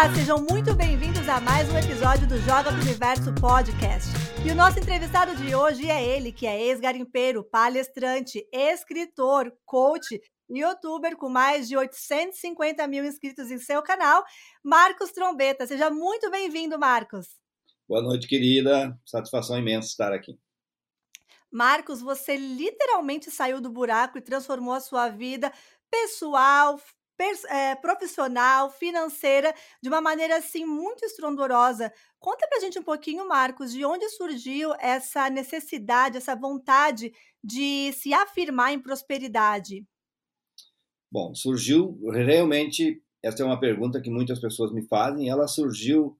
Olá, sejam muito bem-vindos a mais um episódio do Joga do Universo Podcast. E o nosso entrevistado de hoje é ele, que é ex-garimpeiro, palestrante, escritor, coach e youtuber com mais de 850 mil inscritos em seu canal, Marcos Trombeta. Seja muito bem-vindo, Marcos. Boa noite, querida. Satisfação imensa estar aqui. Marcos, você literalmente saiu do buraco e transformou a sua vida pessoal, é, profissional, financeira, de uma maneira assim muito estrondorosa. Conta pra gente um pouquinho, Marcos, de onde surgiu essa necessidade, essa vontade de se afirmar em prosperidade? Bom, surgiu realmente. Essa é uma pergunta que muitas pessoas me fazem. Ela surgiu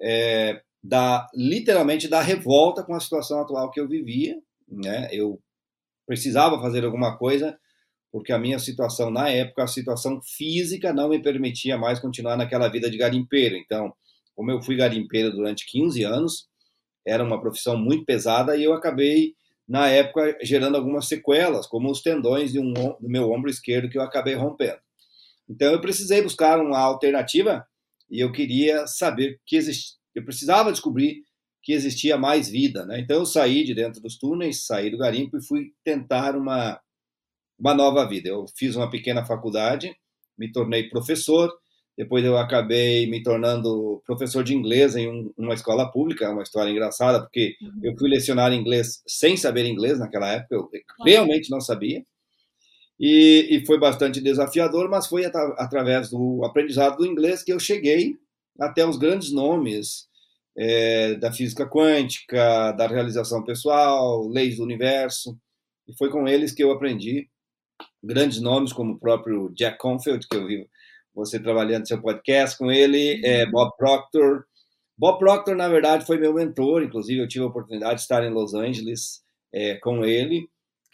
é, da literalmente da revolta com a situação atual que eu vivia. Né? Eu precisava fazer alguma coisa porque a minha situação na época, a situação física não me permitia mais continuar naquela vida de garimpeiro. Então, como eu fui garimpeiro durante 15 anos, era uma profissão muito pesada e eu acabei na época gerando algumas sequelas, como os tendões um, do meu ombro esquerdo que eu acabei rompendo. Então eu precisei buscar uma alternativa e eu queria saber que existia, eu precisava descobrir que existia mais vida, né? Então eu saí de dentro dos túneis, saí do garimpo e fui tentar uma uma nova vida. Eu fiz uma pequena faculdade, me tornei professor, depois eu acabei me tornando professor de inglês em um, uma escola pública, uma história engraçada, porque uhum. eu fui lecionar inglês sem saber inglês naquela época, eu realmente não sabia. E, e foi bastante desafiador, mas foi at através do aprendizado do inglês que eu cheguei até os grandes nomes é, da física quântica, da realização pessoal, leis do universo, e foi com eles que eu aprendi grandes nomes como o próprio Jack Confield, que eu vi você trabalhando no seu podcast com ele, é, uhum. Bob Proctor. Bob Proctor, na verdade, foi meu mentor, inclusive eu tive a oportunidade de estar em Los Angeles é, com ele.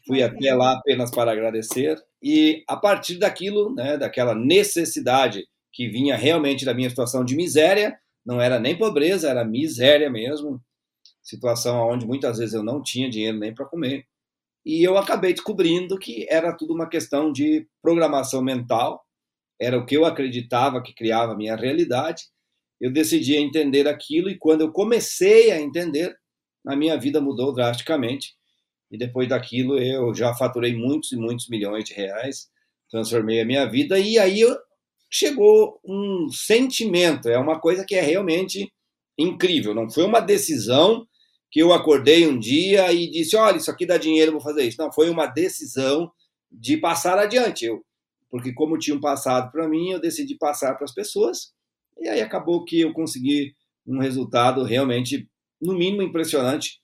Fui até lá apenas para agradecer. E a partir daquilo, né, daquela necessidade que vinha realmente da minha situação de miséria, não era nem pobreza, era miséria mesmo, situação onde muitas vezes eu não tinha dinheiro nem para comer. E eu acabei descobrindo que era tudo uma questão de programação mental, era o que eu acreditava que criava a minha realidade. Eu decidi entender aquilo e quando eu comecei a entender, a minha vida mudou drasticamente. E depois daquilo eu já faturei muitos e muitos milhões de reais, transformei a minha vida e aí chegou um sentimento, é uma coisa que é realmente incrível, não foi uma decisão que eu acordei um dia e disse: olha, isso aqui dá dinheiro, vou fazer isso. Não, foi uma decisão de passar adiante. Eu, porque, como tinham passado para mim, eu decidi passar para as pessoas. E aí acabou que eu consegui um resultado realmente, no mínimo, impressionante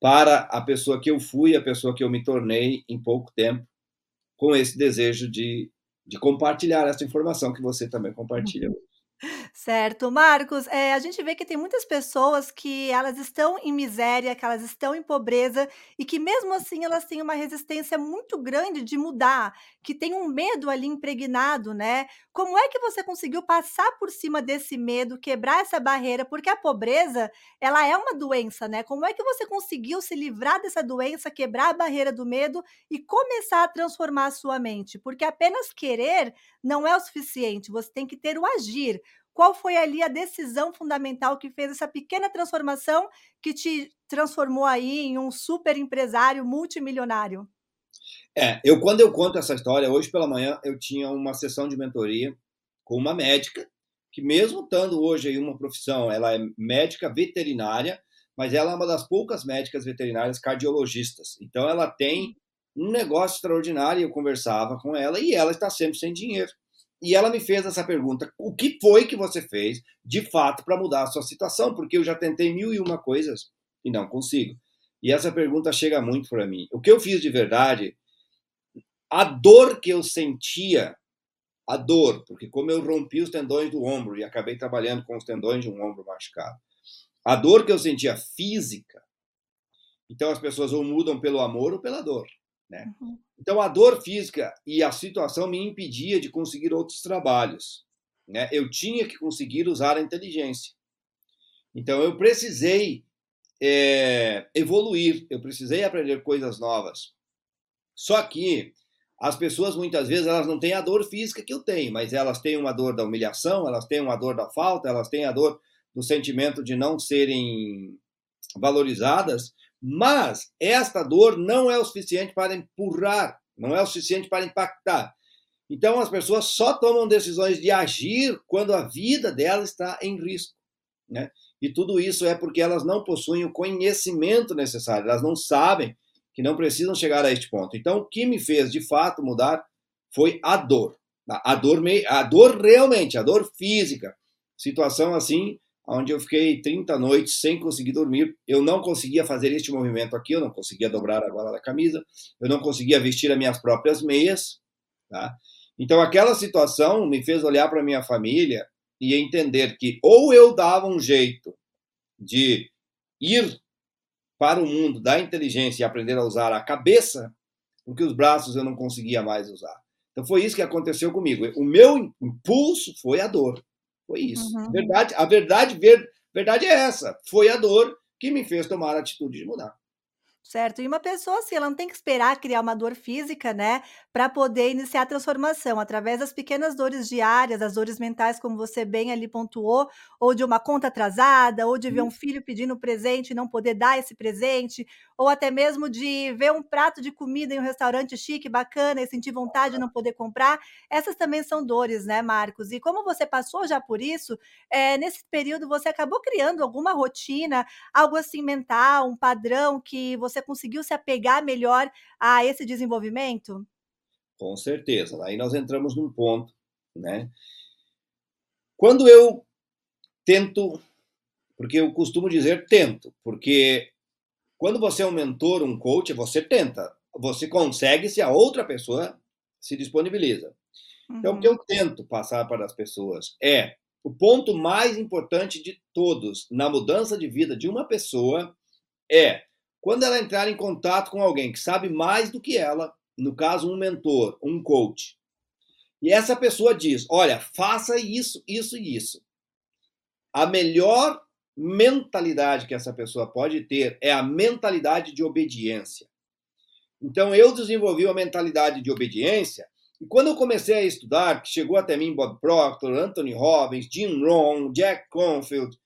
para a pessoa que eu fui, a pessoa que eu me tornei em pouco tempo, com esse desejo de, de compartilhar essa informação que você também compartilha hoje. Certo. Marcos, eh, a gente vê que tem muitas pessoas que elas estão em miséria, que elas estão em pobreza e que mesmo assim elas têm uma resistência muito grande de mudar, que tem um medo ali impregnado, né? Como é que você conseguiu passar por cima desse medo, quebrar essa barreira? Porque a pobreza, ela é uma doença, né? Como é que você conseguiu se livrar dessa doença, quebrar a barreira do medo e começar a transformar a sua mente? Porque apenas querer não é o suficiente, você tem que ter o agir. Qual foi ali a decisão fundamental que fez essa pequena transformação que te transformou aí em um super empresário multimilionário? É, eu quando eu conto essa história, hoje pela manhã eu tinha uma sessão de mentoria com uma médica que mesmo estando hoje em uma profissão, ela é médica veterinária, mas ela é uma das poucas médicas veterinárias cardiologistas. Então ela tem um negócio extraordinário. Eu conversava com ela e ela está sempre sem dinheiro. E ela me fez essa pergunta: o que foi que você fez de fato para mudar a sua situação? Porque eu já tentei mil e uma coisas e não consigo. E essa pergunta chega muito para mim. O que eu fiz de verdade, a dor que eu sentia, a dor, porque como eu rompi os tendões do ombro e acabei trabalhando com os tendões de um ombro machucado, a dor que eu sentia física, então as pessoas ou mudam pelo amor ou pela dor. Né? Uhum. Então, a dor física e a situação me impedia de conseguir outros trabalhos. Né? Eu tinha que conseguir usar a inteligência. Então, eu precisei é, evoluir, eu precisei aprender coisas novas. Só que as pessoas muitas vezes elas não têm a dor física que eu tenho, mas elas têm uma dor da humilhação, elas têm uma dor da falta, elas têm a dor do sentimento de não serem valorizadas, mas esta dor não é o suficiente para empurrar, não é o suficiente para impactar. Então as pessoas só tomam decisões de agir quando a vida delas está em risco, né? E tudo isso é porque elas não possuem o conhecimento necessário, elas não sabem que não precisam chegar a este ponto. Então, o que me fez de fato mudar foi a dor. A dor, a dor realmente, a dor física. Situação assim, onde eu fiquei 30 noites sem conseguir dormir. Eu não conseguia fazer este movimento aqui, eu não conseguia dobrar a gola da camisa, eu não conseguia vestir as minhas próprias meias. Tá? Então, aquela situação me fez olhar para minha família e entender que ou eu dava um jeito de ir para o mundo da inteligência e aprender a usar a cabeça, porque os braços eu não conseguia mais usar. Então foi isso que aconteceu comigo. O meu impulso foi a dor. Foi isso. Uhum. Verdade, a verdade, ver, verdade é essa. Foi a dor que me fez tomar a atitude de mudar. Certo. E uma pessoa, assim, ela não tem que esperar criar uma dor física, né, para poder iniciar a transformação. Através das pequenas dores diárias, as dores mentais, como você bem ali pontuou, ou de uma conta atrasada, ou de ver um filho pedindo presente e não poder dar esse presente, ou até mesmo de ver um prato de comida em um restaurante chique, bacana, e sentir vontade de não poder comprar. Essas também são dores, né, Marcos? E como você passou já por isso, é, nesse período você acabou criando alguma rotina, algo assim mental, um padrão que você você conseguiu se apegar melhor a esse desenvolvimento? Com certeza. Aí nós entramos num ponto, né? Quando eu tento, porque eu costumo dizer tento, porque quando você é um mentor, um coach, você tenta, você consegue se a outra pessoa se disponibiliza. Uhum. Então, o que eu uhum. tento passar para as pessoas é o ponto mais importante de todos na mudança de vida de uma pessoa é quando ela entrar em contato com alguém que sabe mais do que ela, no caso, um mentor, um coach, e essa pessoa diz: Olha, faça isso, isso e isso. A melhor mentalidade que essa pessoa pode ter é a mentalidade de obediência. Então, eu desenvolvi uma mentalidade de obediência, e quando eu comecei a estudar, que chegou até mim Bob Proctor, Anthony Robbins, Jim Rohn, Jack Confield,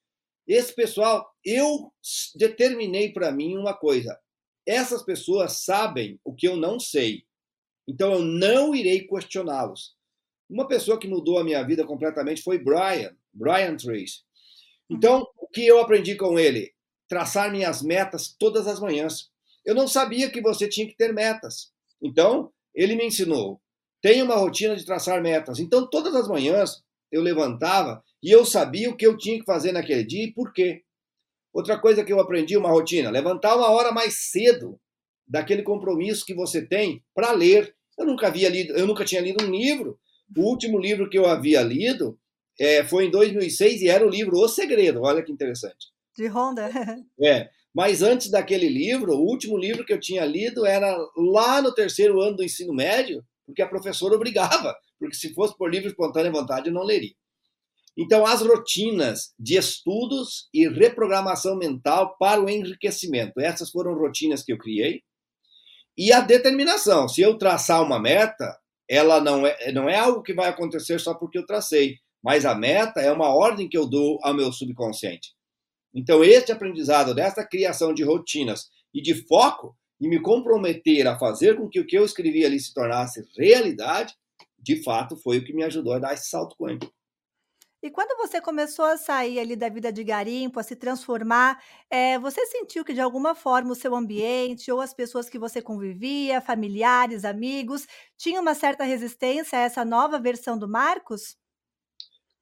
esse pessoal, eu determinei para mim uma coisa: essas pessoas sabem o que eu não sei, então eu não irei questioná-los. Uma pessoa que mudou a minha vida completamente foi Brian, Brian Trace. Então, o que eu aprendi com ele? Traçar minhas metas todas as manhãs. Eu não sabia que você tinha que ter metas. Então, ele me ensinou. Tenha uma rotina de traçar metas. Então, todas as manhãs eu levantava e eu sabia o que eu tinha que fazer naquele dia e por quê. Outra coisa que eu aprendi, uma rotina, levantar uma hora mais cedo daquele compromisso que você tem para ler. Eu nunca havia lido, eu nunca tinha lido um livro. O último livro que eu havia lido é, foi em 2006 e era o livro O Segredo. Olha que interessante. De Honda. É. Mas antes daquele livro, o último livro que eu tinha lido era lá no terceiro ano do ensino médio, porque a professora obrigava, porque se fosse por livre espontânea vontade eu não leria. Então, as rotinas de estudos e reprogramação mental para o enriquecimento, essas foram rotinas que eu criei. E a determinação, se eu traçar uma meta, ela não é, não é algo que vai acontecer só porque eu tracei, mas a meta é uma ordem que eu dou ao meu subconsciente. Então, este aprendizado dessa criação de rotinas e de foco e me comprometer a fazer com que o que eu escrevi ali se tornasse realidade, de fato foi o que me ajudou a dar esse salto quântico. E quando você começou a sair ali da vida de garimpo, a se transformar, eh, você sentiu que de alguma forma o seu ambiente ou as pessoas que você convivia, familiares, amigos, tinham uma certa resistência a essa nova versão do Marcos?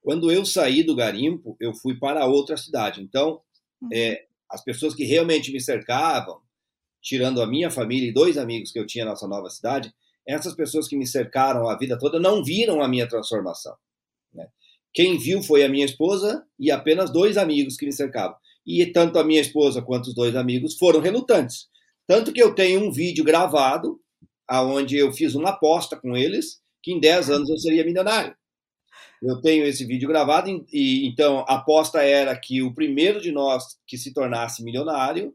Quando eu saí do garimpo, eu fui para outra cidade. Então, uhum. é, as pessoas que realmente me cercavam, tirando a minha família e dois amigos que eu tinha nessa nova cidade, essas pessoas que me cercaram a vida toda não viram a minha transformação. Né? Quem viu foi a minha esposa e apenas dois amigos que me cercavam. E tanto a minha esposa quanto os dois amigos foram relutantes. Tanto que eu tenho um vídeo gravado, aonde eu fiz uma aposta com eles, que em 10 anos eu seria milionário. Eu tenho esse vídeo gravado, e então a aposta era que o primeiro de nós que se tornasse milionário,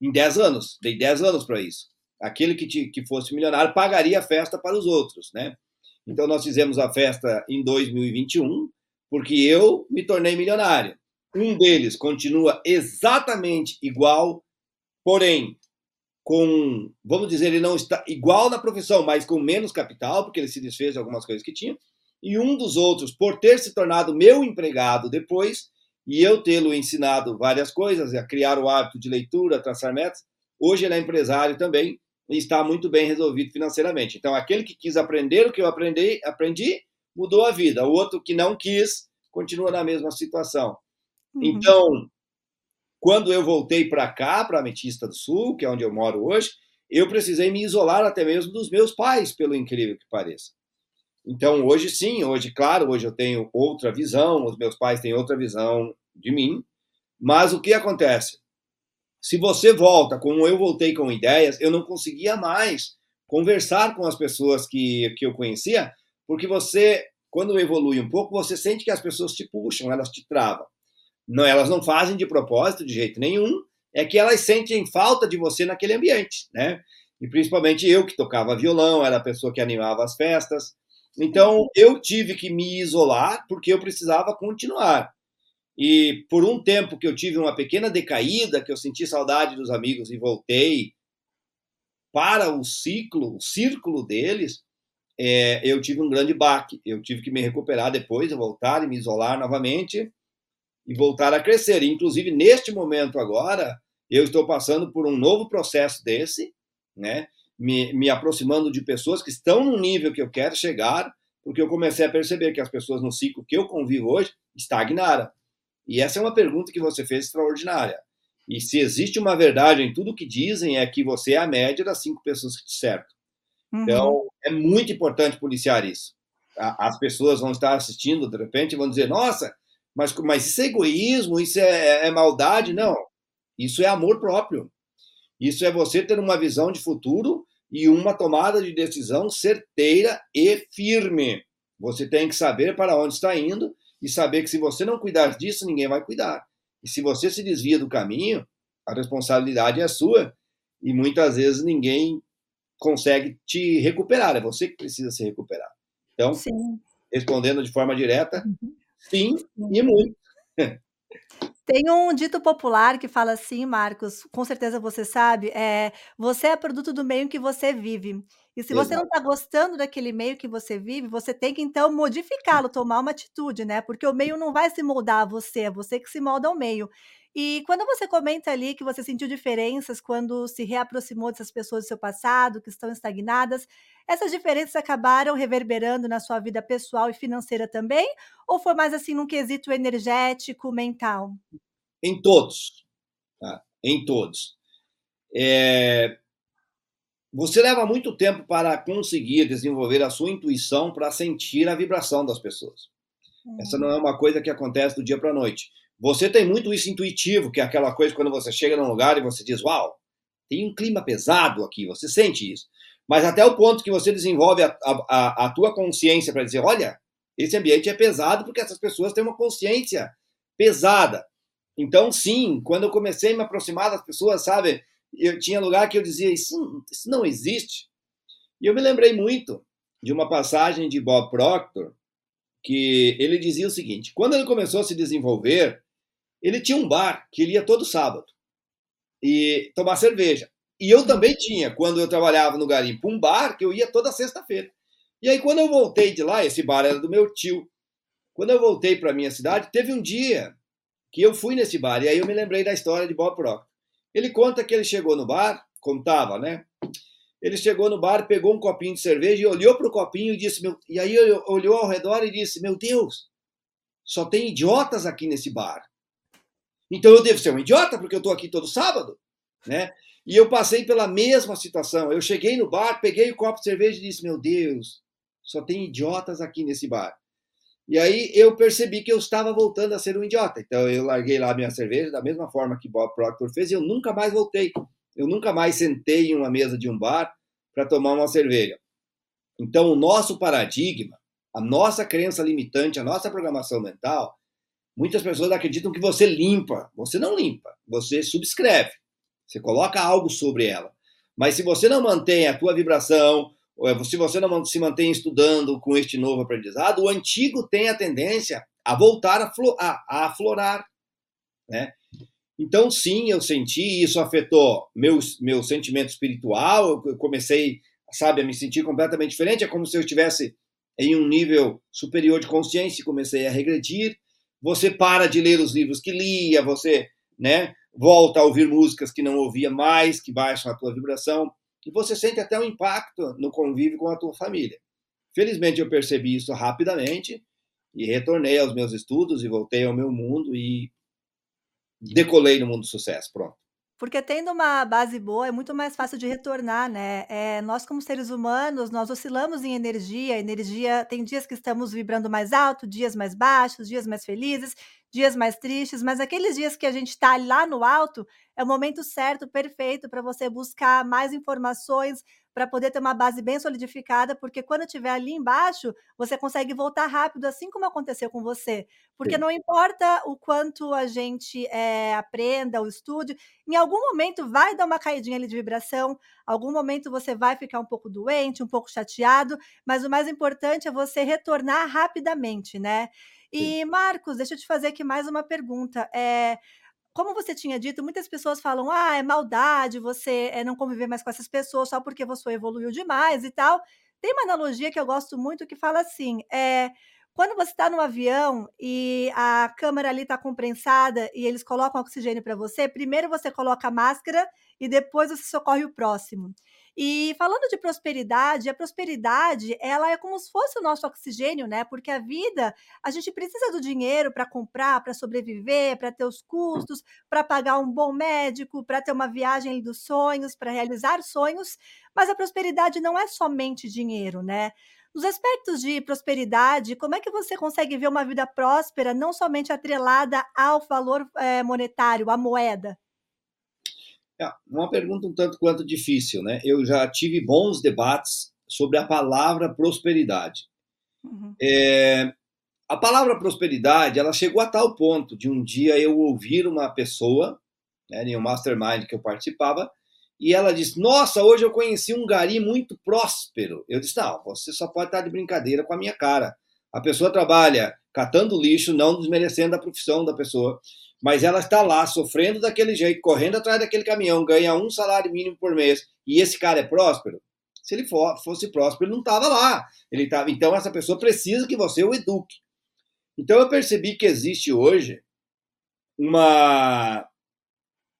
em 10 anos, dei 10 anos para isso. aquele que, te, que fosse milionário pagaria a festa para os outros, né? Então nós fizemos a festa em 2021 porque eu me tornei milionário. Um deles continua exatamente igual, porém com, vamos dizer, ele não está igual na profissão, mas com menos capital, porque ele se desfez de algumas coisas que tinha. E um dos outros, por ter se tornado meu empregado depois, e eu tê-lo ensinado várias coisas, a criar o hábito de leitura, traçar metas, hoje ele é empresário também e está muito bem resolvido financeiramente. Então, aquele que quis aprender o que eu aprendi, aprendi mudou a vida. O outro que não quis, continua na mesma situação. Uhum. Então, quando eu voltei para cá, para Ametista do Sul, que é onde eu moro hoje, eu precisei me isolar até mesmo dos meus pais, pelo incrível que pareça. Então, hoje sim, hoje, claro, hoje eu tenho outra visão, os meus pais têm outra visão de mim, mas o que acontece? Se você volta, como eu voltei com ideias, eu não conseguia mais conversar com as pessoas que, que eu conhecia, porque você, quando evolui um pouco, você sente que as pessoas te puxam, elas te travam. Não, elas não fazem de propósito, de jeito nenhum, é que elas sentem falta de você naquele ambiente, né? E principalmente eu que tocava violão, era a pessoa que animava as festas. Então eu tive que me isolar porque eu precisava continuar. E por um tempo que eu tive uma pequena decaída, que eu senti saudade dos amigos e voltei para o ciclo, o círculo deles, é, eu tive um grande baque. Eu tive que me recuperar depois, voltar e me isolar novamente e voltar a crescer. Inclusive, neste momento agora, eu estou passando por um novo processo desse, né? Me, me aproximando de pessoas que estão no nível que eu quero chegar, porque eu comecei a perceber que as pessoas no ciclo que eu convivo hoje estagnaram. E essa é uma pergunta que você fez extraordinária. E se existe uma verdade em tudo que dizem, é que você é a média das cinco pessoas que te cercam. Uhum. Então, é muito importante policiar isso. As pessoas vão estar assistindo, de repente, vão dizer: nossa, mas, mas isso é egoísmo, isso é, é maldade. Não. Isso é amor próprio. Isso é você ter uma visão de futuro e uma tomada de decisão certeira e firme. Você tem que saber para onde está indo e saber que se você não cuidar disso, ninguém vai cuidar. E se você se desvia do caminho, a responsabilidade é sua e muitas vezes ninguém consegue te recuperar, é você que precisa se recuperar. Então, sim. respondendo de forma direta, uhum. sim, sim e muito. Tem um dito popular que fala assim, Marcos, com certeza você sabe, é, você é produto do meio que você vive. E se você não está gostando daquele meio que você vive, você tem que então modificá-lo, tomar uma atitude, né? Porque o meio não vai se moldar a você, é você que se molda ao meio. E quando você comenta ali que você sentiu diferenças quando se reaproximou dessas pessoas do seu passado, que estão estagnadas, essas diferenças acabaram reverberando na sua vida pessoal e financeira também? Ou foi mais assim num quesito energético, mental? Em todos. Tá? Em todos. É... Você leva muito tempo para conseguir desenvolver a sua intuição para sentir a vibração das pessoas. Essa não é uma coisa que acontece do dia para a noite. Você tem muito isso intuitivo, que é aquela coisa quando você chega num lugar e você diz, uau, tem um clima pesado aqui, você sente isso mas até o ponto que você desenvolve a, a, a tua consciência para dizer, olha, esse ambiente é pesado porque essas pessoas têm uma consciência pesada. Então, sim, quando eu comecei a me aproximar das pessoas, sabe, eu tinha lugar que eu dizia, isso, isso não existe. E eu me lembrei muito de uma passagem de Bob Proctor, que ele dizia o seguinte: quando ele começou a se desenvolver, ele tinha um bar que ele ia todo sábado e tomar cerveja. E eu também tinha, quando eu trabalhava no garimpo, um bar que eu ia toda sexta-feira. E aí, quando eu voltei de lá, esse bar era do meu tio. Quando eu voltei para minha cidade, teve um dia que eu fui nesse bar. E aí eu me lembrei da história de Bob Proctor. Ele conta que ele chegou no bar, contava, né? Ele chegou no bar, pegou um copinho de cerveja e olhou para o copinho e disse: meu... E aí olhou ao redor e disse: Meu Deus, só tem idiotas aqui nesse bar. Então eu devo ser um idiota porque eu estou aqui todo sábado, né? E eu passei pela mesma situação. Eu cheguei no bar, peguei o copo de cerveja e disse: Meu Deus, só tem idiotas aqui nesse bar. E aí eu percebi que eu estava voltando a ser um idiota. Então eu larguei lá minha cerveja da mesma forma que Bob Proctor fez e eu nunca mais voltei. Eu nunca mais sentei em uma mesa de um bar para tomar uma cerveja. Então o nosso paradigma, a nossa crença limitante, a nossa programação mental, muitas pessoas acreditam que você limpa. Você não limpa, você subscreve. Você coloca algo sobre ela. Mas se você não mantém a tua vibração, se você não se mantém estudando com este novo aprendizado, o antigo tem a tendência a voltar a, a, a aflorar. Né? Então, sim, eu senti, isso afetou meu, meu sentimento espiritual, eu comecei, sabe, a me sentir completamente diferente, é como se eu estivesse em um nível superior de consciência e comecei a regredir. Você para de ler os livros que lia, você né, volta a ouvir músicas que não ouvia mais, que baixam a tua vibração, e você sente até um impacto no convívio com a tua família. Felizmente eu percebi isso rapidamente e retornei aos meus estudos e voltei ao meu mundo e decolei no mundo do sucesso, pronto. Porque tendo uma base boa é muito mais fácil de retornar, né. Eh, nós como seres humanos, nós oscilamos em energia, energia tem dias que estamos vibrando mais alto, dias mais baixos, dias mais felizes, dias mais tristes, mas aqueles dias que a gente está lá no alto, é o momento certo, perfeito para você buscar mais informações, para poder ter uma base bem solidificada, porque quando estiver ali embaixo, você consegue voltar rápido, assim como aconteceu com você. Porque Sim. não importa o quanto a gente, eh, aprenda ou estude, em algum momento vai dar uma caidinha ali de vibração, algum momento você vai ficar um pouco doente, um pouco chateado, mas o mais importante é você retornar rapidamente, né. E Marcos, deixa eu te fazer aqui mais uma pergunta, eh, como você tinha dito, muitas pessoas falam: "Ah, é maldade você, eh, não conviver mais com essas pessoas só porque você evoluiu demais e tal". Tem uma analogia que eu gosto muito que fala assim, eh, quando você está no avião e a câmara ali está comprensada e eles colocam oxigênio para você, primeiro você coloca a máscara e depois você socorre o próximo. E falando de prosperidade, a prosperidade, ela é como se fosse o nosso oxigênio, né, porque a vida, a gente precisa do dinheiro para comprar, para sobreviver, para ter os custos, para pagar um bom médico, para ter uma viagem dos sonhos, para realizar sonhos, mas a prosperidade não é somente dinheiro, né. Nos aspectos de prosperidade, como é que você consegue ver uma vida próspera, não somente atrelada ao valor, eh, monetário, à moeda? É, uma pergunta um tanto quanto difícil, né. Eu já tive bons debates sobre a palavra prosperidade. Uhum. Eh, a palavra prosperidade, ela chegou a tal ponto de um dia eu ouvir uma pessoa, né, em um mastermind que eu participava, e ela disse: Nossa, hoje eu conheci um gari muito próspero. Eu disse: Não, você só pode estar de brincadeira com a minha cara. A pessoa trabalha catando lixo, não desmerecendo a profissão da pessoa, mas ela está lá sofrendo daquele jeito, correndo atrás daquele caminhão, ganha um salário mínimo por mês, e esse cara é próspero? Se ele for, fosse próspero, ele não estava lá. Ele tava, então, essa pessoa precisa que você o eduque. Então, eu percebi que existe hoje uma,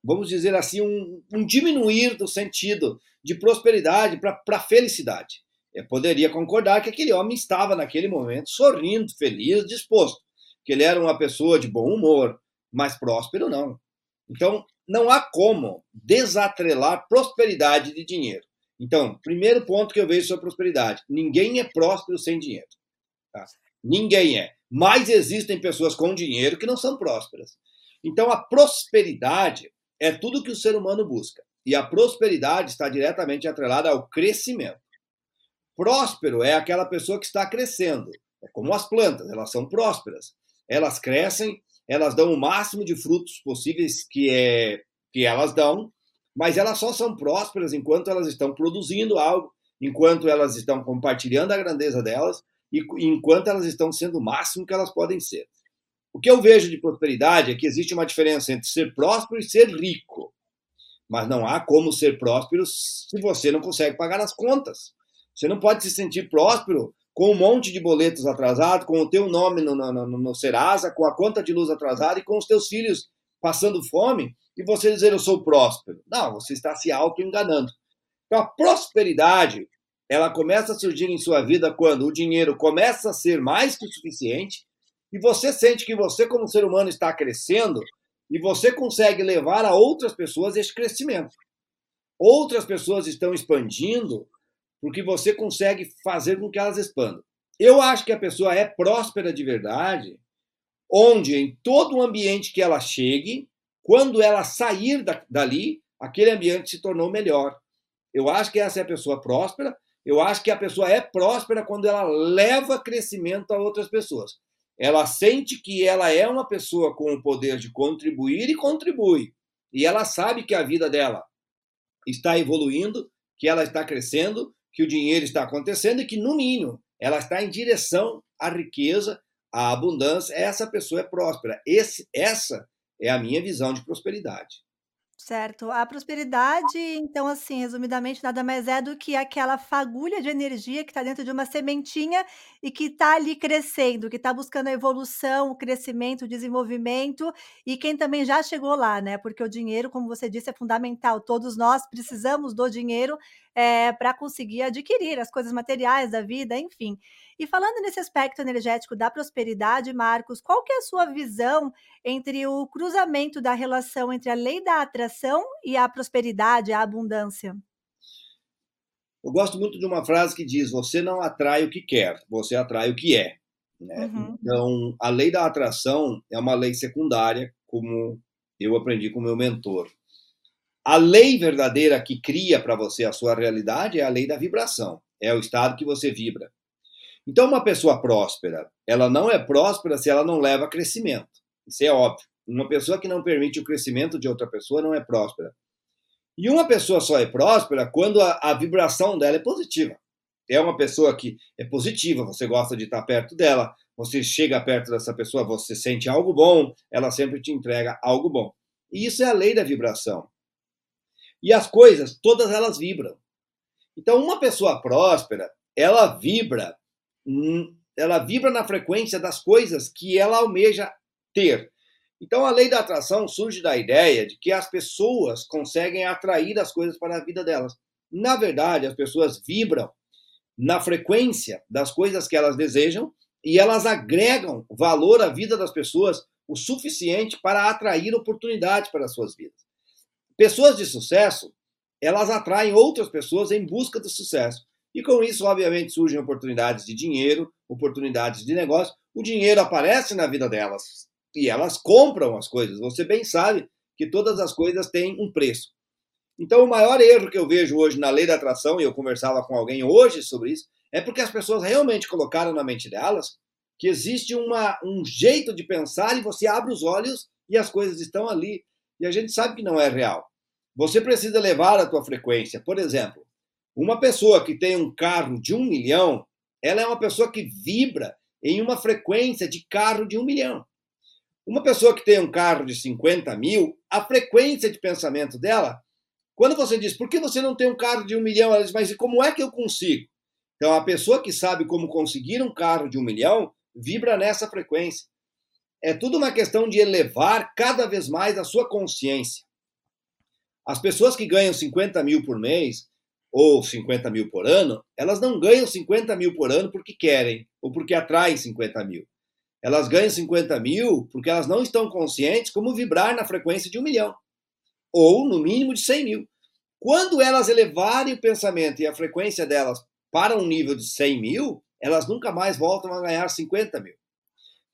vamos dizer assim, um, um diminuir do sentido de prosperidade para felicidade. Eu poderia concordar que aquele homem estava, naquele momento, sorrindo, feliz, disposto, que ele era uma pessoa de bom humor, mas próspero não. Então, não há como desatrelar prosperidade de dinheiro. Então, primeiro ponto que eu vejo sobre prosperidade: ninguém é próspero sem dinheiro. Tá? Ninguém é. Mas existem pessoas com dinheiro que não são prósperas. Então, a prosperidade é tudo que o ser humano busca. E a prosperidade está diretamente atrelada ao crescimento. Próspero é aquela pessoa que está crescendo. É como as plantas, elas são prósperas. Elas crescem, elas dão o máximo de frutos possíveis que, é, que elas dão, mas elas só são prósperas enquanto elas estão produzindo algo, enquanto elas estão compartilhando a grandeza delas e enquanto elas estão sendo o máximo que elas podem ser. O que eu vejo de prosperidade é que existe uma diferença entre ser próspero e ser rico. Mas não há como ser próspero se você não consegue pagar as contas. Você não pode se sentir próspero com um monte de boletos atrasados, com o teu nome no, no, no, no Serasa, com a conta de luz atrasada e com os teus filhos passando fome, e você dizer eu sou próspero. Não, você está se auto-enganando. Então a prosperidade, ela começa a surgir em sua vida quando o dinheiro começa a ser mais que o suficiente e você sente que você como ser humano está crescendo e você consegue levar a outras pessoas esse crescimento. Outras pessoas estão expandindo porque você consegue fazer com que elas expandam. Eu acho que a pessoa é próspera de verdade, onde em todo o ambiente que ela chegue, quando ela sair da, dali, aquele ambiente se tornou melhor. Eu acho que essa é a pessoa próspera. Eu acho que a pessoa é próspera quando ela leva crescimento a outras pessoas. Ela sente que ela é uma pessoa com o poder de contribuir e contribui. E ela sabe que a vida dela está evoluindo, que ela está crescendo, que o dinheiro está acontecendo e que, no mínimo, ela está em direção à riqueza, à abundância. Essa pessoa é próspera. Esse, essa é a minha visão de prosperidade. Certo. A prosperidade, então, assim, resumidamente, nada mais é do que aquela fagulha de energia que está dentro de uma sementinha e que está ali crescendo, que está buscando a evolução, o crescimento, o desenvolvimento, e quem também já chegou lá, né? Porque o dinheiro, como você disse, é fundamental. Todos nós precisamos do dinheiro eh, para conseguir adquirir as coisas materiais da vida, enfim. E falando nesse aspecto energético da prosperidade, Marcos, qual que é a sua visão entre o cruzamento da relação entre a lei da atração e a prosperidade, a abundância? Eu gosto muito de uma frase que diz: Você não atrai o que quer, você atrai o que é. Né? Uhum. Então, a lei da atração é uma lei secundária, como eu aprendi com meu mentor. A lei verdadeira que cria para você a sua realidade é a lei da vibração, é o estado que você vibra. Então, uma pessoa próspera, ela não é próspera se ela não leva crescimento. Isso é óbvio. Uma pessoa que não permite o crescimento de outra pessoa não é próspera. E uma pessoa só é próspera quando a, a vibração dela é positiva. É uma pessoa que é positiva, você gosta de estar perto dela, você chega perto dessa pessoa, você sente algo bom, ela sempre te entrega algo bom. E isso é a lei da vibração. E as coisas, todas elas vibram. Então, uma pessoa próspera, ela vibra ela vibra na frequência das coisas que ela almeja ter. Então, a lei da atração surge da ideia de que as pessoas conseguem atrair as coisas para a vida delas. Na verdade, as pessoas vibram na frequência das coisas que elas desejam e elas agregam valor à vida das pessoas o suficiente para atrair oportunidades para as suas vidas. Pessoas de sucesso, elas atraem outras pessoas em busca do sucesso. E com isso, obviamente, surgem oportunidades de dinheiro, oportunidades de negócio. O dinheiro aparece na vida delas e elas compram as coisas. Você bem sabe que todas as coisas têm um preço. Então, o maior erro que eu vejo hoje na lei da atração, e eu conversava com alguém hoje sobre isso, é porque as pessoas realmente colocaram na mente delas que existe uma, um jeito de pensar e você abre os olhos e as coisas estão ali. E a gente sabe que não é real. Você precisa levar a tua frequência. Por exemplo, uma pessoa que tem um carro de um milhão, ela é uma pessoa que vibra em uma frequência de carro de um milhão. Uma pessoa que tem um carro de 50 mil, a frequência de pensamento dela, quando você diz, por que você não tem um carro de um milhão? Ela diz, mas como é que eu consigo? Então, a pessoa que sabe como conseguir um carro de um milhão, vibra nessa frequência. É tudo uma questão de elevar cada vez mais a sua consciência. As pessoas que ganham 50 mil por mês, ou 50 mil por ano, elas não ganham 50 mil por ano porque querem ou porque atraem 50 mil. Elas ganham 50 mil porque elas não estão conscientes como vibrar na frequência de um milhão, ou no mínimo de 100 mil. Quando elas elevarem o pensamento e a frequência delas para um nível de 100 mil, elas nunca mais voltam a ganhar 50 mil.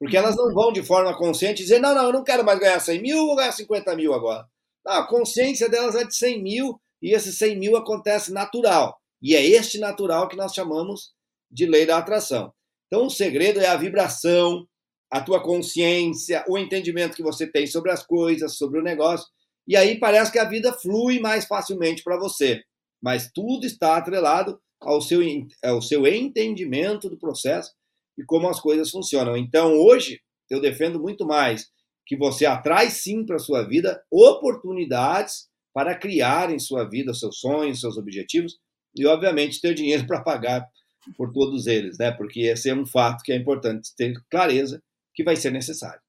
Porque elas não vão de forma consciente dizer: não, não, eu não quero mais ganhar 100 mil, vou ganhar 50 mil agora. Não, a consciência delas é de 100 mil e esse 100 mil acontece natural. E é este natural que nós chamamos de lei da atração. Então, o segredo é a vibração, a tua consciência, o entendimento que você tem sobre as coisas, sobre o negócio. E aí parece que a vida flui mais facilmente para você. Mas tudo está atrelado ao seu, ao seu entendimento do processo e como as coisas funcionam. Então, hoje, eu defendo muito mais que você atrai sim para a sua vida oportunidades para criar em sua vida seus sonhos, seus objetivos e, obviamente, ter dinheiro para pagar por todos eles, né? Porque esse é um fato que é importante ter clareza que vai ser necessário.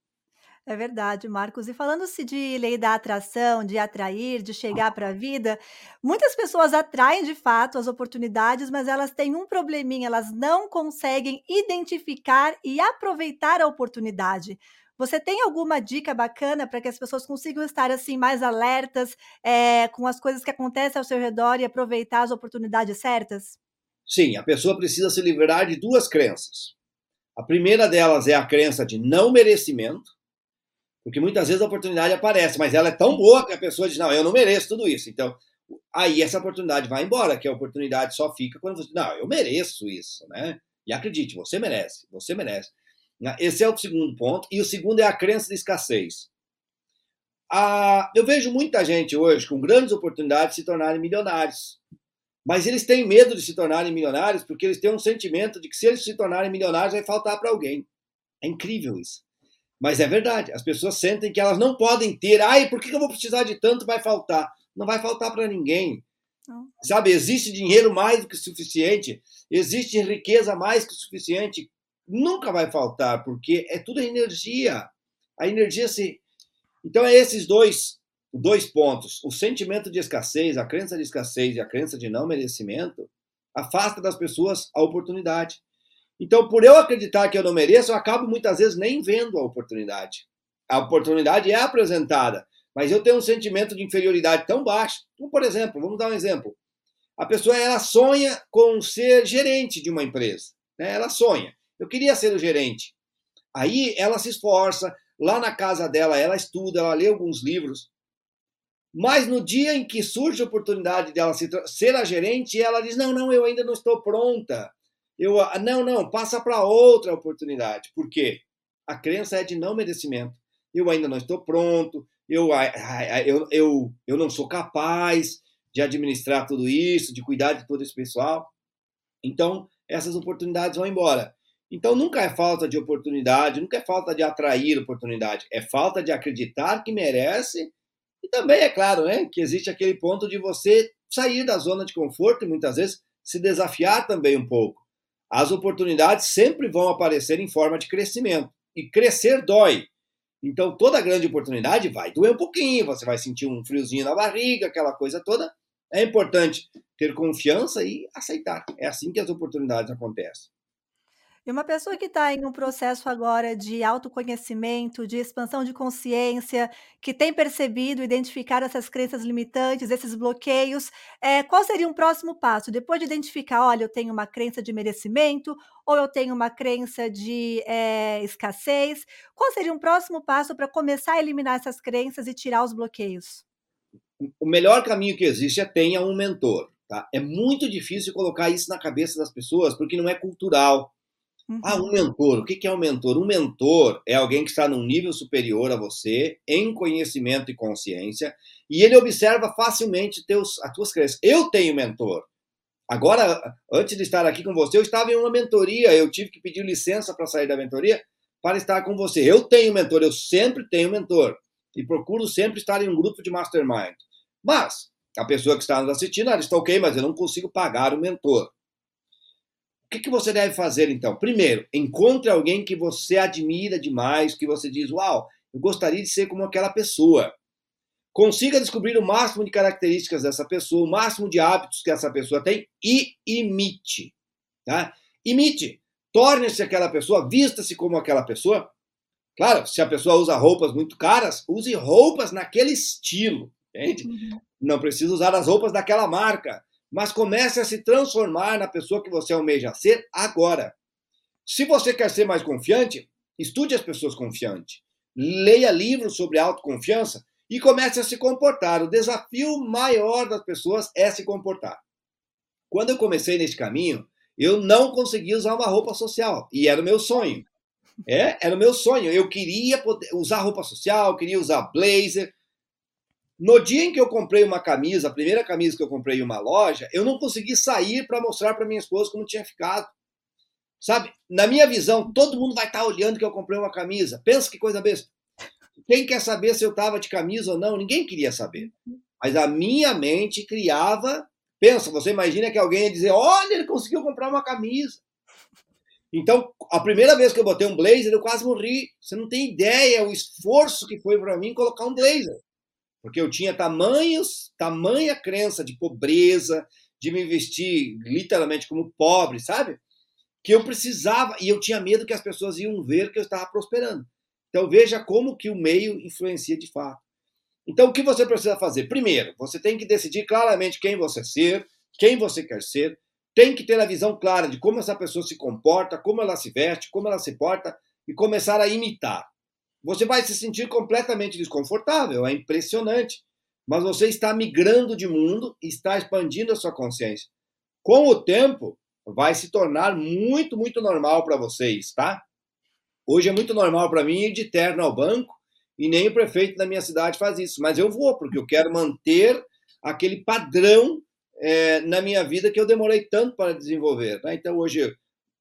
É verdade, Marcos. E falando-se de lei da atração, de atrair, de chegar para a vida, muitas pessoas atraem de fato as oportunidades, mas elas têm um probleminha, elas não conseguem identificar e aproveitar a oportunidade. Você tem alguma dica bacana para que as pessoas consigam estar assim mais alertas é, com as coisas que acontecem ao seu redor e aproveitar as oportunidades certas? Sim, a pessoa precisa se livrar de duas crenças. A primeira delas é a crença de não merecimento, porque muitas vezes a oportunidade aparece, mas ela é tão boa que a pessoa diz: Não, eu não mereço tudo isso. Então, aí essa oportunidade vai embora, que a oportunidade só fica quando você. Não, eu mereço isso, né? E acredite, você merece, você merece. Né? Esse é o segundo ponto. E o segundo é a crença de escassez. a, eu vejo muita gente hoje com grandes oportunidades de se tornarem milionários. Mas eles têm medo de se tornarem milionários porque eles têm um sentimento de que se eles se tornarem milionários vai faltar para alguém. É incrível isso. Mas é verdade. As pessoas sentem que elas não podem ter. Ai, por que eu vou precisar de tanto? Vai faltar. Não vai faltar para ninguém. Não. Sabe, existe dinheiro mais do que suficiente. Existe riqueza mais que suficiente. Nunca vai faltar, porque é tudo energia. A energia se. Então, é esses dois dois pontos. O sentimento de escassez, a crença de escassez e a crença de não merecimento afasta das pessoas a oportunidade. Então, por eu acreditar que eu não mereço, eu acabo muitas vezes nem vendo a oportunidade. A oportunidade é apresentada, mas eu tenho um sentimento de inferioridade tão baixo. Como, por exemplo, vamos dar um exemplo. A pessoa ela sonha com ser gerente de uma empresa. Né? Ela sonha. Eu queria ser o gerente. Aí ela se esforça, lá na casa dela, ela estuda, ela lê alguns livros, mas no dia em que surge a oportunidade dela ser a gerente, ela diz: não, não, eu ainda não estou pronta. Eu, ah, não, não, passa para outra oportunidade. Por quê? A crença é de não merecimento. Eu ainda não estou pronto, eu, eu, eu, eu não sou capaz de administrar tudo isso, de cuidar de todo esse pessoal. Então, essas oportunidades vão embora. Então, nunca é falta de oportunidade, nunca é falta de atrair oportunidade, é falta de acreditar que merece e também é claro, né, que existe aquele ponto de você sair da zona de conforto e muitas vezes se desafiar também um pouco. As oportunidades sempre vão aparecer em forma de crescimento e crescer dói. Então toda grande oportunidade vai doer um pouquinho, você vai sentir um friozinho na barriga, aquela coisa toda. É importante ter confiança e aceitar. É assim que as oportunidades acontecem. E uma pessoa que está em um processo agora de autoconhecimento, de expansão de consciência, que tem percebido, identificar essas crenças limitantes, esses bloqueios, eh, qual seria um próximo passo? Depois de identificar, olha, eu tenho uma crença de merecimento, ou eu tenho uma crença de eh, escassez, qual seria um próximo passo para começar a eliminar essas crenças e tirar os bloqueios? O melhor caminho que existe é tenha um mentor. Tá? É muito difícil colocar isso na cabeça das pessoas, porque não é cultural ah, um uhum. mentor. O que é um mentor? Um mentor é alguém que está num nível superior a você, em conhecimento e consciência, e ele observa facilmente teus, as tuas crenças. Eu tenho mentor. Agora, antes de estar aqui com você, eu estava em uma mentoria, eu tive que pedir licença para sair da mentoria para estar com você. Eu tenho mentor, eu sempre tenho mentor. E procuro sempre estar em um grupo de mastermind. Mas, a pessoa que está nos assistindo, ela está ok, mas eu não consigo pagar o mentor que, que você deve fazer então? Primeiro, encontre alguém que você admira demais, que você diz, uau, eu gostaria de ser como aquela pessoa. Consiga descobrir o máximo de características dessa pessoa, o máximo de hábitos que essa pessoa tem e imite. Tá? Imite. Torne-se aquela pessoa, vista-se como aquela pessoa. Claro, se a pessoa usa roupas muito caras, use roupas naquele estilo. Entende? Uhum. Não precisa usar as roupas daquela marca mas comece a se transformar na pessoa que você almeja ser agora. Se você quer ser mais confiante, estude as pessoas confiantes. Leia livros sobre autoconfiança e comece a se comportar. O desafio maior das pessoas é se comportar. Quando eu comecei nesse caminho, eu não conseguia usar uma roupa social e era o meu sonho. É, era o meu sonho. Eu queria poder usar roupa social, queria usar blazer, no dia em que eu comprei uma camisa, a primeira camisa que eu comprei em uma loja, eu não consegui sair para mostrar para minha esposa como tinha ficado. Sabe? Na minha visão, todo mundo vai estar tá olhando que eu comprei uma camisa. Pensa que coisa besta. Quem quer saber se eu estava de camisa ou não? Ninguém queria saber. Mas a minha mente criava. Pensa, você imagina que alguém ia dizer: olha, ele conseguiu comprar uma camisa. Então, a primeira vez que eu botei um blazer, eu quase morri. Você não tem ideia o esforço que foi para mim colocar um blazer. Porque eu tinha tamanhos, tamanha crença de pobreza, de me vestir literalmente como pobre, sabe? Que eu precisava, e eu tinha medo que as pessoas iam ver que eu estava prosperando. Então veja como que o meio influencia de fato. Então o que você precisa fazer? Primeiro, você tem que decidir claramente quem você ser, quem você quer ser, tem que ter a visão clara de como essa pessoa se comporta, como ela se veste, como ela se porta e começar a imitar você vai se sentir completamente desconfortável, é impressionante. Mas você está migrando de mundo, está expandindo a sua consciência. Com o tempo, vai se tornar muito, muito normal para vocês, tá? Hoje é muito normal para mim ir de terno ao banco e nem o prefeito da minha cidade faz isso, mas eu vou, porque eu quero manter aquele padrão é, na minha vida que eu demorei tanto para desenvolver. Né? Então, hoje,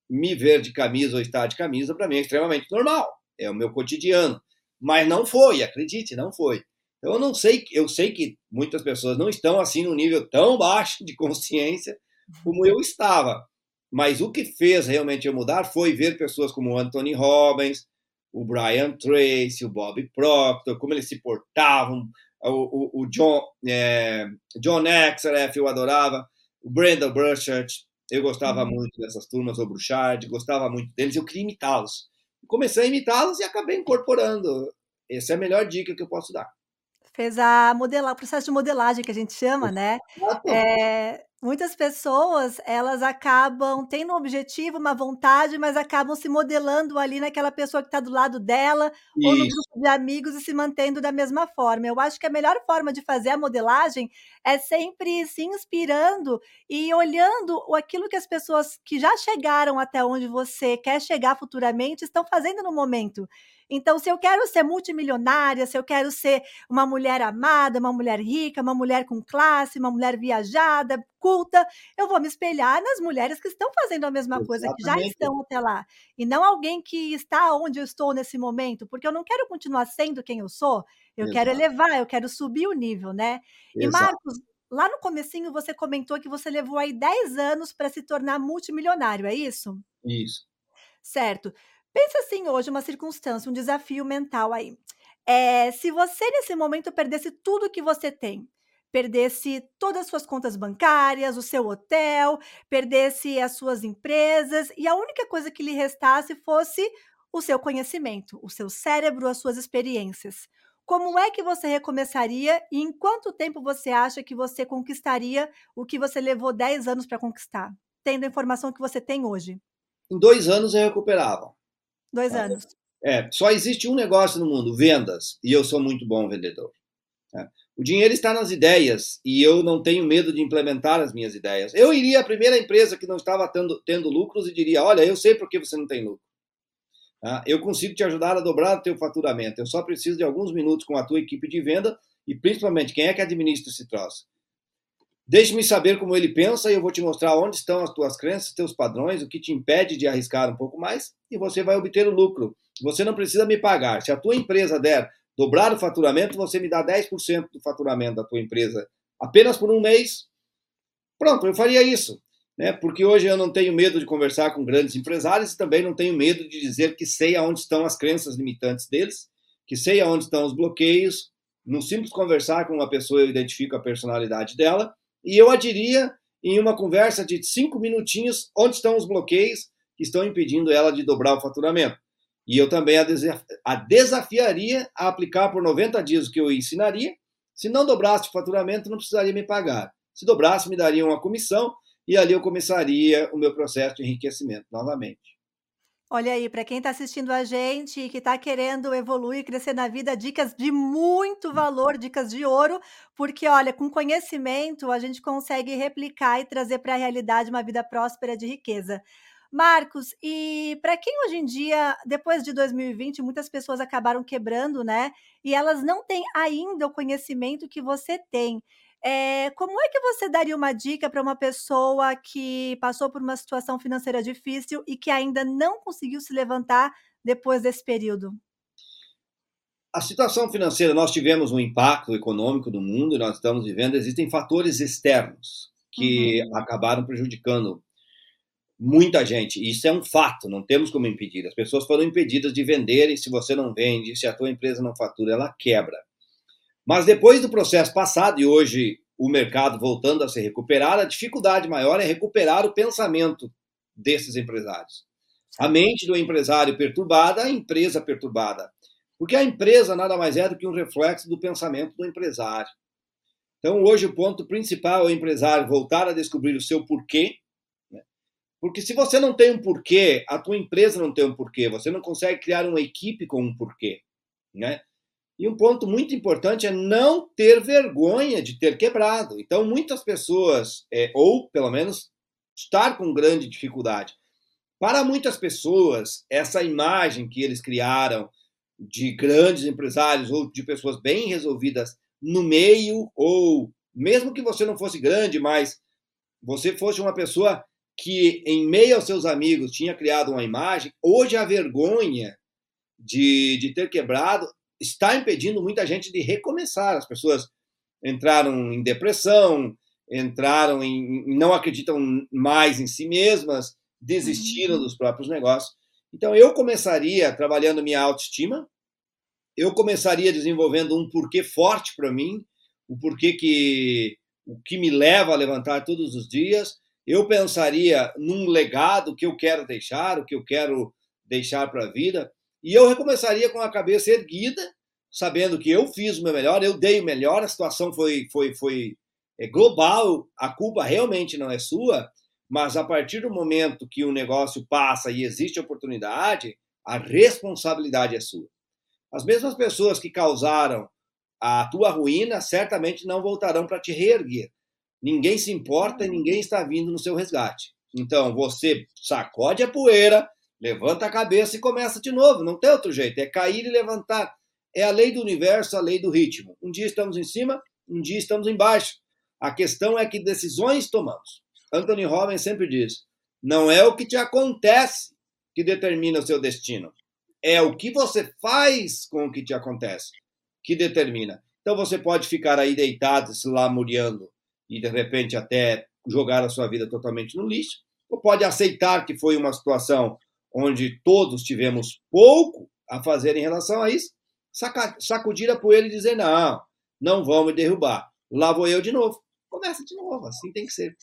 me ver de camisa ou estar de camisa, para mim é extremamente normal, é o meu cotidiano. Mas não foi, acredite, não foi. Então, eu não sei, eu sei que muitas pessoas não estão assim num nível tão baixo de consciência como eu estava. Mas o que fez realmente eu mudar foi ver pessoas como o Anthony Robbins, o Brian Tracy, o Bob Proctor, como eles se portavam, o, o, o John, é, John Exereff, eu adorava, o Brandon Burchard, eu gostava uhum. muito dessas turmas, o Bruchard, gostava muito deles, eu queria imitá-los. Comecei a imitá-los e acabei incorporando. Essa é a melhor dica que eu posso dar. Fez a modelar, o processo de modelagem que a gente chama, né? É, muitas pessoas, elas acabam tendo um objetivo, uma vontade, mas acabam se modelando ali naquela pessoa que está do lado dela, ou no grupo de amigos e se mantendo da mesma forma. Eu acho que a melhor forma de fazer a modelagem é sempre se inspirando e olhando aquilo que as pessoas que já chegaram até onde você quer chegar futuramente estão fazendo no momento. Então, se eu quero ser multimilionária, se eu quero ser uma mulher amada, uma mulher rica, uma mulher com classe, uma mulher viajada, culta, eu vou me espelhar nas mulheres que estão fazendo a mesma coisa, que já estão até lá. E não alguém que está onde eu estou nesse momento, porque eu não quero continuar sendo quem eu sou, eu Exato. quero elevar, eu quero subir o nível, né? Exato. E Marcos, lá no comecinho você comentou que você levou aí 10 anos para se tornar multimilionário, é isso? Isso. Certo. Pensa assim hoje, uma circunstância, um desafio mental aí. É, se você nesse momento perdesse tudo que você tem, perdesse todas as suas contas bancárias, o seu hotel, perdesse as suas empresas e a única coisa que lhe restasse fosse o seu conhecimento, o seu cérebro, as suas experiências. Como é que você recomeçaria e em quanto tempo você acha que você conquistaria o que você levou 10 anos para conquistar, tendo a informação que você tem hoje? Em dois anos eu recuperava. Dois tá. anos. É, só existe um negócio no mundo, vendas, e eu sou muito bom vendedor. Tá? O dinheiro está nas ideias e eu não tenho medo de implementar as minhas ideias. Eu iria à primeira empresa que não estava tendo, tendo lucros e diria: Olha, eu sei por que você não tem lucro. Tá? Eu consigo te ajudar a dobrar o teu faturamento. Eu só preciso de alguns minutos com a tua equipe de venda e principalmente quem é que administra esse troço. Deixe-me saber como ele pensa e eu vou te mostrar onde estão as tuas crenças, teus padrões, o que te impede de arriscar um pouco mais e você vai obter o lucro. Você não precisa me pagar. Se a tua empresa der dobrar o faturamento, você me dá 10% do faturamento da tua empresa apenas por um mês. Pronto, eu faria isso. Né? Porque hoje eu não tenho medo de conversar com grandes empresários e também não tenho medo de dizer que sei aonde estão as crenças limitantes deles, que sei aonde estão os bloqueios. No simples conversar com uma pessoa, eu identifico a personalidade dela e eu adiria em uma conversa de cinco minutinhos onde estão os bloqueios que estão impedindo ela de dobrar o faturamento. E eu também a, desafiaria a aplicar por 90 dias o que eu ensinaria. Se não dobrasse o faturamento, não precisaria me pagar. Se dobrasse, me daria uma comissão e ali eu começaria o meu processo de enriquecimento novamente. Olha aí, para quem está assistindo a gente e que está querendo evoluir, crescer na vida, dicas de muito valor, dicas de ouro, porque olha, com conhecimento a gente consegue replicar e trazer para a realidade uma vida próspera de riqueza. Marcos, e para quem hoje em dia, depois de 2020, muitas pessoas acabaram quebrando, né? E elas não têm ainda o conhecimento que você tem. É, como é que você daria uma dica para uma pessoa que passou por uma situação financeira difícil e que ainda não conseguiu se levantar depois desse período? A situação financeira, nós tivemos um impacto econômico do mundo, nós estamos vivendo, existem fatores externos que uhum. acabaram prejudicando muita gente. Isso é um fato, não temos como impedir. As pessoas foram impedidas de venderem. Se você não vende, se a tua empresa não fatura, ela quebra. Mas depois do processo passado, e hoje o mercado voltando a se recuperar, a dificuldade maior é recuperar o pensamento desses empresários. A mente do empresário perturbada, a empresa perturbada. Porque a empresa nada mais é do que um reflexo do pensamento do empresário. Então, hoje, o ponto principal é o empresário voltar a descobrir o seu porquê. Porque se você não tem um porquê, a tua empresa não tem um porquê, você não consegue criar uma equipe com um porquê. Né? E um ponto muito importante é não ter vergonha de ter quebrado. Então, muitas pessoas, é, ou pelo menos estar com grande dificuldade. Para muitas pessoas, essa imagem que eles criaram de grandes empresários ou de pessoas bem resolvidas no meio, ou mesmo que você não fosse grande, mas você fosse uma pessoa que, em meio aos seus amigos, tinha criado uma imagem, hoje a vergonha de, de ter quebrado está impedindo muita gente de recomeçar. As pessoas entraram em depressão, entraram em. não acreditam mais em si mesmas, desistiram uhum. dos próprios negócios. Então, eu começaria trabalhando minha autoestima, eu começaria desenvolvendo um porquê forte para mim, o porquê que o que me leva a levantar todos os dias. Eu pensaria num legado que eu quero deixar, o que eu quero deixar para a vida, e eu recomeçaria com a cabeça erguida, sabendo que eu fiz o meu melhor, eu dei o melhor, a situação foi foi foi é global, a culpa realmente não é sua, mas a partir do momento que o negócio passa e existe oportunidade, a responsabilidade é sua. As mesmas pessoas que causaram a tua ruína certamente não voltarão para te reerguer. Ninguém se importa ninguém está vindo no seu resgate. Então, você sacode a poeira, levanta a cabeça e começa de novo. Não tem outro jeito. É cair e levantar. É a lei do universo, a lei do ritmo. Um dia estamos em cima, um dia estamos embaixo. A questão é que decisões tomamos. Anthony Robbins sempre diz: não é o que te acontece que determina o seu destino, é o que você faz com o que te acontece que determina. Então você pode ficar aí deitado, se lamuriando e de repente até jogar a sua vida totalmente no lixo, ou pode aceitar que foi uma situação onde todos tivemos pouco a fazer em relação a isso, sacudir a poeira e dizer: não, não vão me derrubar. Lá vou eu de novo começa de novo, assim tem que ser.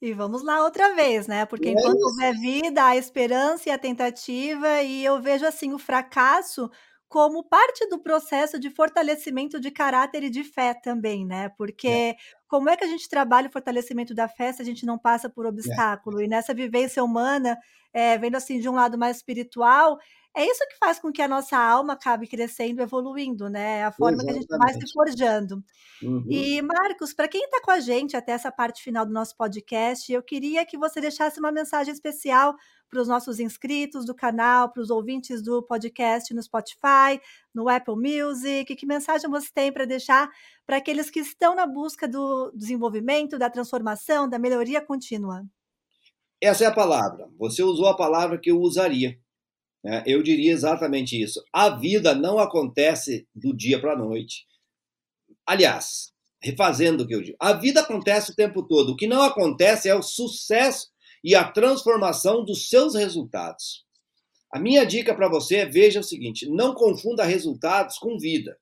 E vamos lá outra vez, né? Porque é enquanto houver vida, a esperança e a tentativa, e eu vejo assim o fracasso como parte do processo de fortalecimento de caráter e de fé também, né? Porque é. como é que a gente trabalha o fortalecimento da fé se a gente não passa por é. obstáculo? É. E nessa vivência humana, é, vendo assim de um lado mais espiritual, é isso que faz com que a nossa alma acabe crescendo, evoluindo, né? É a forma Exatamente. que a gente vai se forjando. Uhum. E, Marcos, para quem está com a gente até essa parte final do nosso podcast, eu queria que você deixasse uma mensagem especial para os nossos inscritos do canal, para os ouvintes do podcast no Spotify, no Apple Music. Que mensagem você tem para deixar para aqueles que estão na busca do desenvolvimento, da transformação, da melhoria contínua? Essa é a palavra. Você usou a palavra que eu usaria? Eu diria exatamente isso. A vida não acontece do dia para a noite. Aliás, refazendo o que eu digo, a vida acontece o tempo todo. O que não acontece é o sucesso e a transformação dos seus resultados. A minha dica para você é veja o seguinte: não confunda resultados com vida.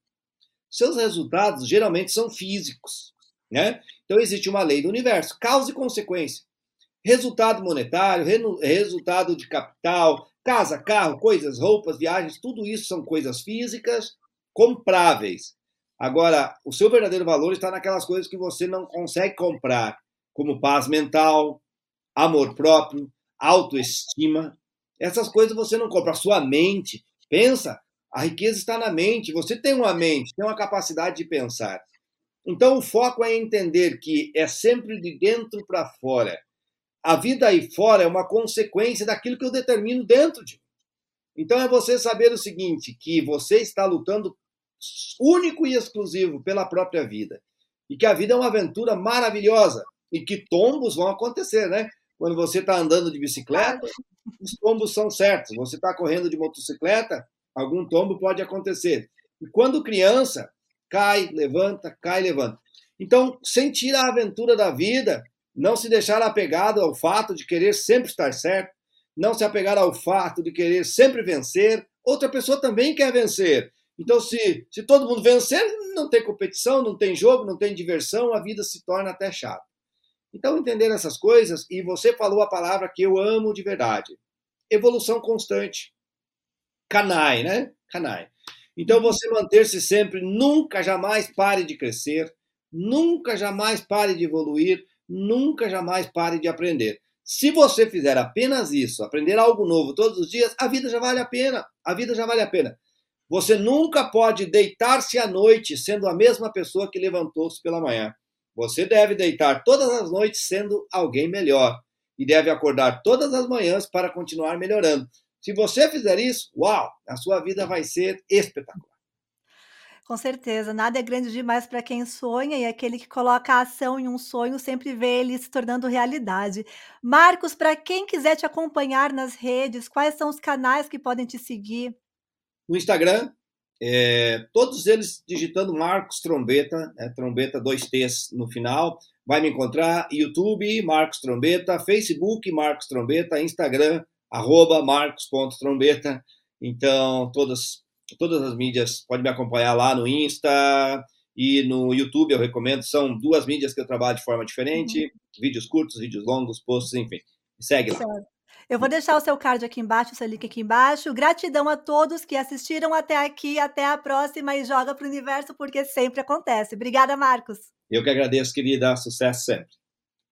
Seus resultados geralmente são físicos, né? Então existe uma lei do universo, causa e consequência. Resultado monetário, resultado de capital, Casa, carro, coisas, roupas, viagens, tudo isso são coisas físicas compráveis. Agora, o seu verdadeiro valor está naquelas coisas que você não consegue comprar, como paz mental, amor próprio, autoestima. Essas coisas você não compra. A sua mente, pensa, a riqueza está na mente. Você tem uma mente, tem uma capacidade de pensar. Então, o foco é entender que é sempre de dentro para fora a vida aí fora é uma consequência daquilo que eu determino dentro de mim. Então é você saber o seguinte, que você está lutando único e exclusivo pela própria vida. E que a vida é uma aventura maravilhosa e que tombos vão acontecer, né? Quando você está andando de bicicleta, os tombos são certos. Você está correndo de motocicleta, algum tombo pode acontecer. E quando criança, cai, levanta, cai, levanta. Então, sentir a aventura da vida não se deixar apegado ao fato de querer sempre estar certo, não se apegar ao fato de querer sempre vencer. Outra pessoa também quer vencer. Então, se, se todo mundo vencer, não tem competição, não tem jogo, não tem diversão, a vida se torna até chata. Então, entender essas coisas, e você falou a palavra que eu amo de verdade: evolução constante. Canai, né? Canai. Então, você manter-se sempre, nunca jamais pare de crescer, nunca jamais pare de evoluir, nunca jamais pare de aprender. Se você fizer apenas isso, aprender algo novo todos os dias, a vida já vale a pena. A vida já vale a pena. Você nunca pode deitar-se à noite sendo a mesma pessoa que levantou-se pela manhã. Você deve deitar todas as noites sendo alguém melhor e deve acordar todas as manhãs para continuar melhorando. Se você fizer isso, uau, a sua vida vai ser espetacular. Com certeza, nada é grande demais para quem sonha e aquele que coloca a ação em um sonho sempre vê ele se tornando realidade. Marcos, para quem quiser te acompanhar nas redes, quais são os canais que podem te seguir? No Instagram, é, todos eles digitando Marcos Trombeta, é, Trombeta dois T's no final, vai me encontrar. YouTube, Marcos Trombeta, Facebook, Marcos Trombeta, Instagram, arroba marcos.trombeta. Então, todas todas as mídias, pode me acompanhar lá no Insta e no YouTube, eu recomendo. São duas mídias que eu trabalho de forma diferente: uhum. vídeos curtos, vídeos longos, posts, enfim. Segue lá. Eu vou deixar o seu card aqui embaixo, o seu link aqui embaixo. Gratidão a todos que assistiram até aqui. Até a próxima e joga para o universo, porque sempre acontece. Obrigada, Marcos. Eu que agradeço, querida. Sucesso sempre.